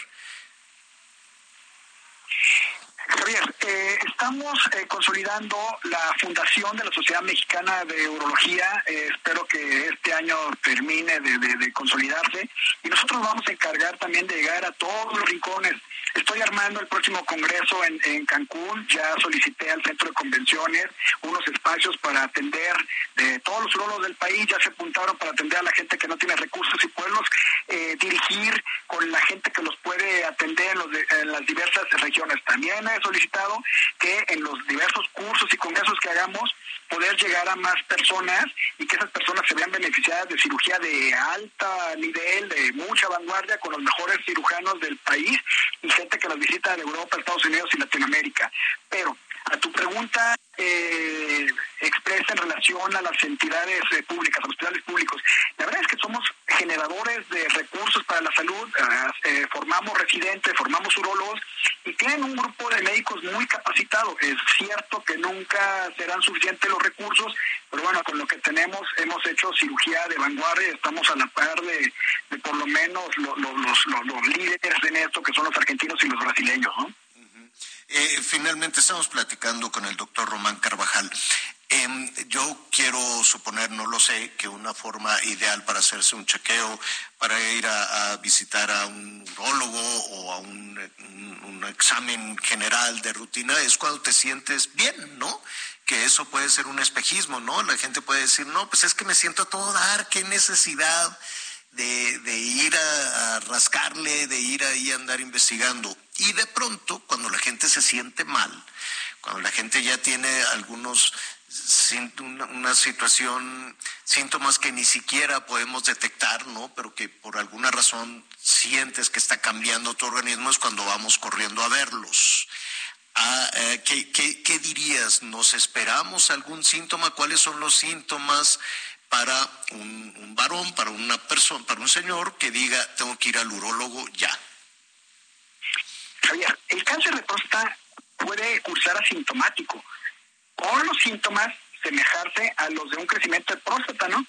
Javier, eh, estamos eh, consolidando la fundación de la Sociedad Mexicana de Urología. Eh, espero que este año termine de, consolidarse y nosotros vamos a encargar también de llegar a todos los rincones. Estoy armando el próximo congreso en, Cancún. Ya solicité al centro de convenciones unos espacios para atender de todos los urologos del país. Ya se apuntaron para atender a la gente que no tiene recursos y poderlos dirigir con la gente que los puede atender en, los en las diversas regiones. También solicitado que en los diversos cursos y congresos que hagamos poder llegar a más personas y que esas personas se vean beneficiadas de cirugía de alta nivel, de mucha vanguardia, con los mejores cirujanos del país y gente que nos visita de Europa, Estados Unidos y Latinoamérica. Pero a tu pregunta eh, expresa en relación a las entidades eh, públicas, a los hospitales públicos, la verdad es que somos generadores de recursos para la salud, ah, eh, formamos residentes, formamos urólogos y tienen un grupo de médicos muy capacitado. Es cierto que nunca serán suficientes los recursos, pero bueno, con lo que tenemos hemos hecho cirugía de vanguardia, estamos a la par de, por lo menos los líderes en esto, que son los argentinos y los brasileños, ¿no? Eh, finalmente estamos platicando con el doctor Román Carvajal. Em, yo quiero suponer, no lo sé, que una forma ideal para hacerse un chequeo, para ir a, visitar a un urologo o a un, examen general de rutina es cuando te sientes bien, ¿no? Que eso puede ser un espejismo, ¿no? La gente puede decir, no, pues es que me siento a todo dar, qué necesidad de, ir a, rascarle, de ir ahí a andar investigando. Y de pronto, cuando la gente se siente mal, cuando la gente ya tiene algunos una, situación, síntomas que ni siquiera podemos detectar, ¿no? Pero que por alguna razón sientes que está cambiando tu organismo es cuando vamos corriendo a verlos. Ah, eh, ¿qué, dirías? ¿Nos esperamos algún síntoma? ¿Cuáles son los síntomas? para un, un varón, para una persona, para un señor que diga tengo que ir al urólogo ya. Javier, el cáncer de próstata puede cursar asintomático, con los síntomas semejarse a los de un crecimiento de próstata, ¿no?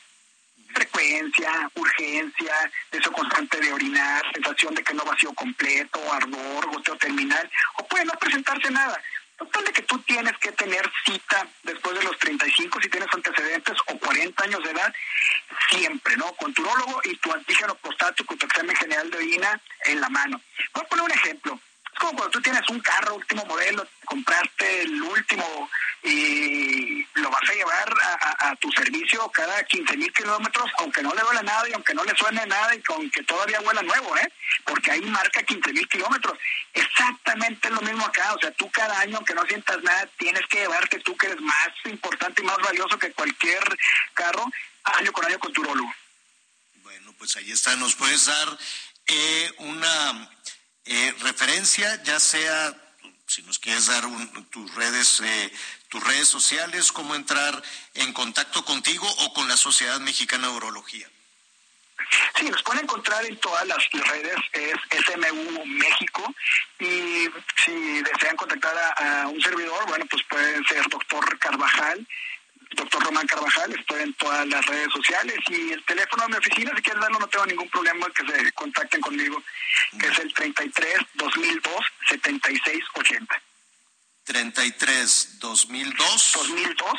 Frecuencia, urgencia, deseo constante de orinar, sensación de que no vacío completo, ardor, goteo terminal, o puede no presentarse nada. Total de que tú tienes que tener cita después de los 35 si tienes antecedentes o 40 años de edad, siempre, ¿no? Con tu urólogo y tu antígeno prostático, tu examen general de orina en la mano. Voy a poner un ejemplo. Como cuando tú tienes un carro último modelo, compraste el último y lo vas a llevar a, tu servicio cada 15 mil kilómetros, aunque no le duele nada y aunque no le suene nada y aunque todavía huela nuevo, ¿eh? Porque ahí marca 15 mil kilómetros. Exactamente lo mismo acá, o sea, tú cada año, aunque no sientas nada, tienes que llevarte tú que eres más importante y más valioso que cualquier carro, año con año con tu urólogo. Bueno, pues ahí está. ¿Nos puedes dar eh, una eh, referencia, ya sea, si nos quieres dar un- tus redes, eh, tus redes sociales, cómo entrar en contacto contigo o con la Sociedad Mexicana de Urología? Sí, nos pueden encontrar en todas las redes, es SMU México, y si desean contactar a, a un servidor, bueno, pues pueden ser doctor Carvajal, doctor Román Carvajal, estoy en todas las redes sociales, y el teléfono de mi oficina, si quieres darlo, no tengo ningún problema que se contacten conmigo, que es el 33 2002 76 80. 33 2002. 2002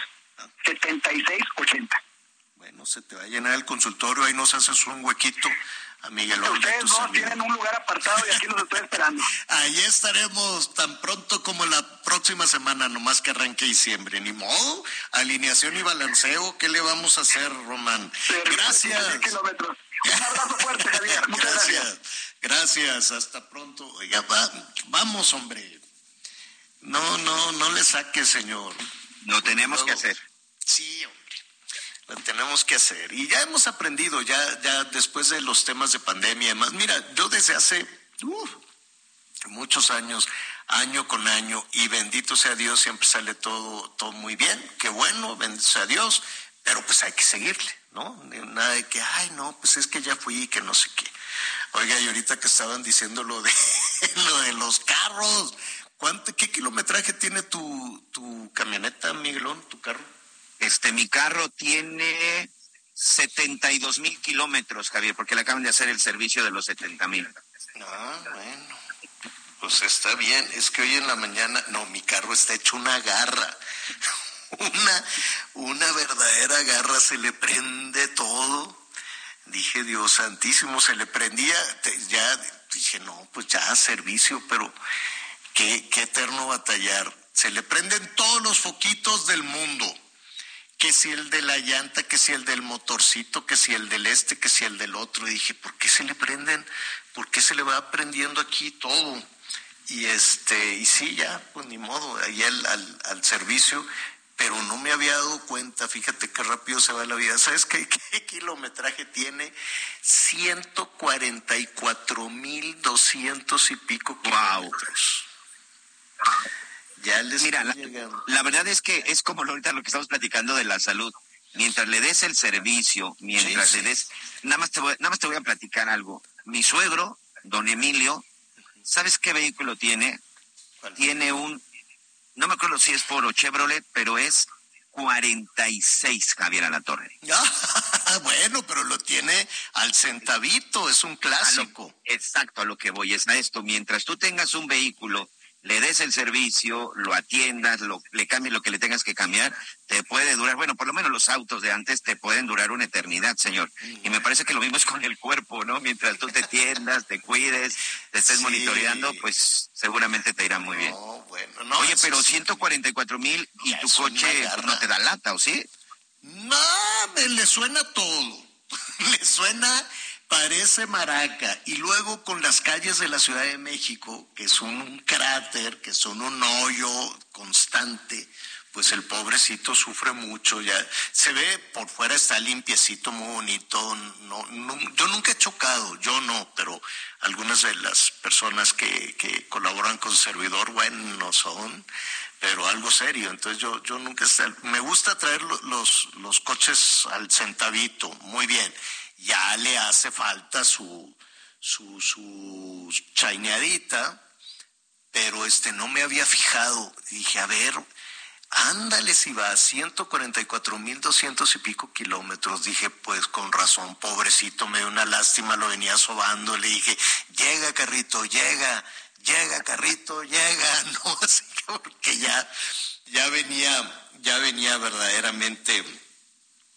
76 80. Bueno, se te va a llenar el consultorio, ahí nos haces un huequito a a Ustedes dos tienen un lugar apartado y aquí los estoy esperando. Ahí estaremos tan pronto como la próxima semana, nomás que arranque diciembre. Ni modo, alineación y balanceo, ¿qué le vamos a hacer, Román? Gracias. kilómetros. Un abrazo fuerte, Javier. Muchas gracias. Gracias, gracias, hasta pronto. Oiga, va- vamos, hombre. No, no, no le saque, señor. Lo tenemos que hacer. Sí, hombre. Tenemos que hacer. Y ya hemos aprendido, ya, ya después de los temas de pandemia y demás. Mira, yo desde hace uf, muchos años, año con año, y bendito sea Dios, siempre sale todo, todo muy bien. Qué bueno, bendito sea Dios, pero pues hay que seguirle, ¿no? Nada de que, ay, no, pues es que ya fui, que no sé qué. Oiga, y ahorita que estaban diciendo lo de, lo de los carros, ¿cuánto, ¿qué kilometraje tiene tu, tu camioneta, Miguelón, tu carro? Este, mi carro tiene 72 mil kilómetros, Javier, porque le acaban de hacer el servicio de los 70 mil. Ah, bueno. Pues está bien. Es que hoy en la mañana, no, mi carro está hecho una garra. Una, una verdadera garra, se le prende todo. Dije, Dios santísimo, se le prendía, ya dije, no, pues ya servicio, pero qué, qué eterno batallar. Se le prenden todos los foquitos del mundo que si el de la llanta, que si el del motorcito, que si el del este, que si el del otro. Y dije, ¿por qué se le prenden? ¿Por qué se le va prendiendo aquí todo? Y este, y sí, ya, pues ni modo, ahí al, al, al servicio, pero no me había dado cuenta, fíjate qué rápido se va la vida. ¿Sabes qué, qué kilometraje tiene? 144 mil doscientos y pico kilómetros. Ya les Mira, la, verdad es que es como ahorita lo que estamos platicando de la salud. Mientras le des el servicio, mientras Sí, le des, nada más te voy, nada más te voy a platicar algo. Mi suegro, don Emilio, ¿sabes qué vehículo tiene? Tiene un, no me acuerdo si es Foro Chevrolet, pero es 46 Javier Alatorre. Ah, bueno, pero lo tiene al centavito, es un A lo- clásico. exacto, a lo que voy es a esto. Mientras tú tengas un vehículo, le des el servicio, lo atiendas, lo, le cambies lo que le tengas que cambiar, te puede durar, bueno, por lo menos los autos de antes te pueden durar una eternidad, señor. Y me parece que lo mismo es con el cuerpo, ¿no? Mientras tú te tiendas, te cuides, te estés Sí. monitoreando, pues seguramente te irá muy bien. No, bueno, no. Oye, pero sí. 144 mil y tu coche pues, no te da lata, ¿o sí? No, me le suena todo. le suena, parece maraca. Y luego con las calles de la Ciudad de México, que son un cráter, que son un hoyo constante, pues el pobrecito sufre mucho. Ya se ve por fuera está limpiecito, muy bonito. No, no- yo nunca he chocado, yo no, pero algunas de las personas que, que colaboran con servidor, bueno, son. pero algo serio. Entonces yo, yo nunca me gusta traer los, los coches al centavito, muy bien. Ya le hace falta su, su, su chaineadita, pero este no me había fijado. Dije, a ver, ándale si va a 144 mil doscientos y pico kilómetros. Dije, pues con razón, pobrecito, me dio una lástima, lo venía sobando. Le dije, llega carrito, llega llega carrito, llega, ¿no? Así que porque ya, ya venía, ya venía verdaderamente,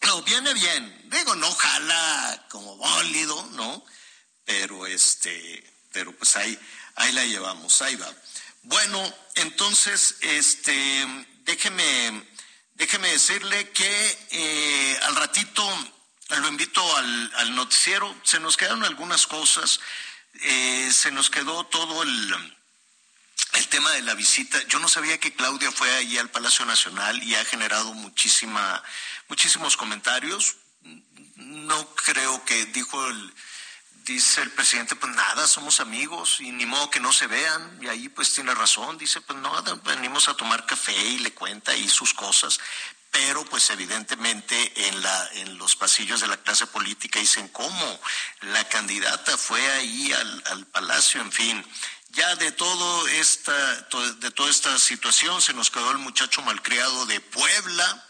no, viene bien, digo, no jala como bólido, ¿no? Pero este, pero pues ahí, ahí la llevamos, ahí va. Bueno, entonces, este, déjeme, déjeme decirle que eh, al ratito lo invito al, al noticiero, se nos quedaron algunas cosas. Eh, se nos quedó todo el, el tema de la visita. Yo no sabía que Claudia fue allí al Palacio Nacional y ha generado muchísima, muchísimos comentarios. No creo que dijo el, dice el presidente, pues nada, somos amigos y ni modo que no se vean. Y ahí pues tiene razón, dice, pues no, venimos a tomar café y le cuenta ahí sus cosas pero pues evidentemente en, la, en los pasillos de la clase política dicen cómo la candidata fue ahí al, al palacio, en fin. Ya de todo esta, de toda esta situación se nos quedó el muchacho malcriado de Puebla,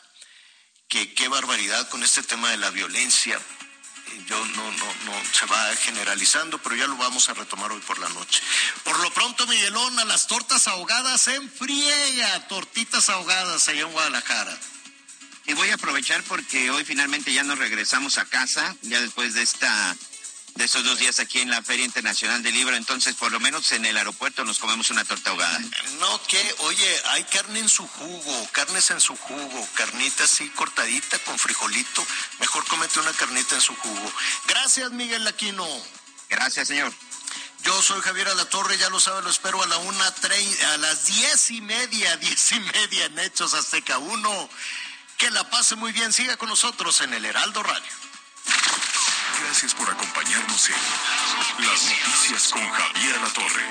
que qué barbaridad con este tema de la violencia. Yo no, no, no, se va generalizando, pero ya lo vamos a retomar hoy por la noche. Por lo pronto, Miguelón, a las tortas ahogadas en friega, tortitas ahogadas allá en Guadalajara. Y voy a aprovechar porque hoy finalmente ya nos regresamos a casa, ya después de esta de estos dos días aquí en la Feria Internacional del Libro, entonces por lo menos en el aeropuerto nos comemos una torta ahogada. No, que, oye, hay carne en su jugo, carnes en su jugo, carnita así cortadita con frijolito, mejor comete una carnita en su jugo. Gracias, Miguel Aquino. Gracias, señor. Yo soy Javier Alatorre, ya lo sabe, lo espero a la una, a las diez y media, diez y media en Hechos Azteca 1. Que la pase muy bien. Siga con nosotros en el Heraldo Radio. Gracias por acompañarnos en Las Noticias con Javier La Torre.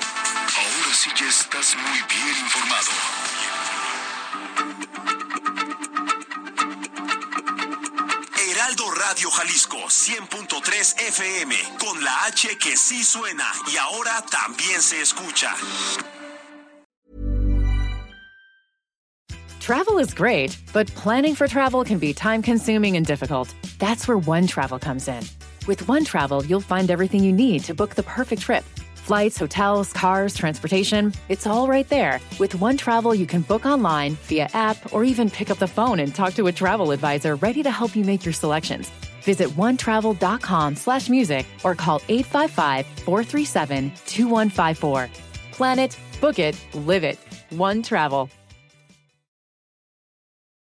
Ahora sí ya estás muy bien informado. Heraldo Radio Jalisco 100.3 FM con la H que sí suena y ahora también se escucha. Travel is great, but planning for travel can be time consuming and difficult. That's where One Travel comes in. With One Travel, you'll find everything you need to book the perfect trip flights, hotels, cars, transportation. It's all right there. With One Travel, you can book online, via app, or even pick up the phone and talk to a travel advisor ready to help you make your selections. Visit onetravel.com slash music or call 855-437-2154. Plan it, book it, live it. One Travel.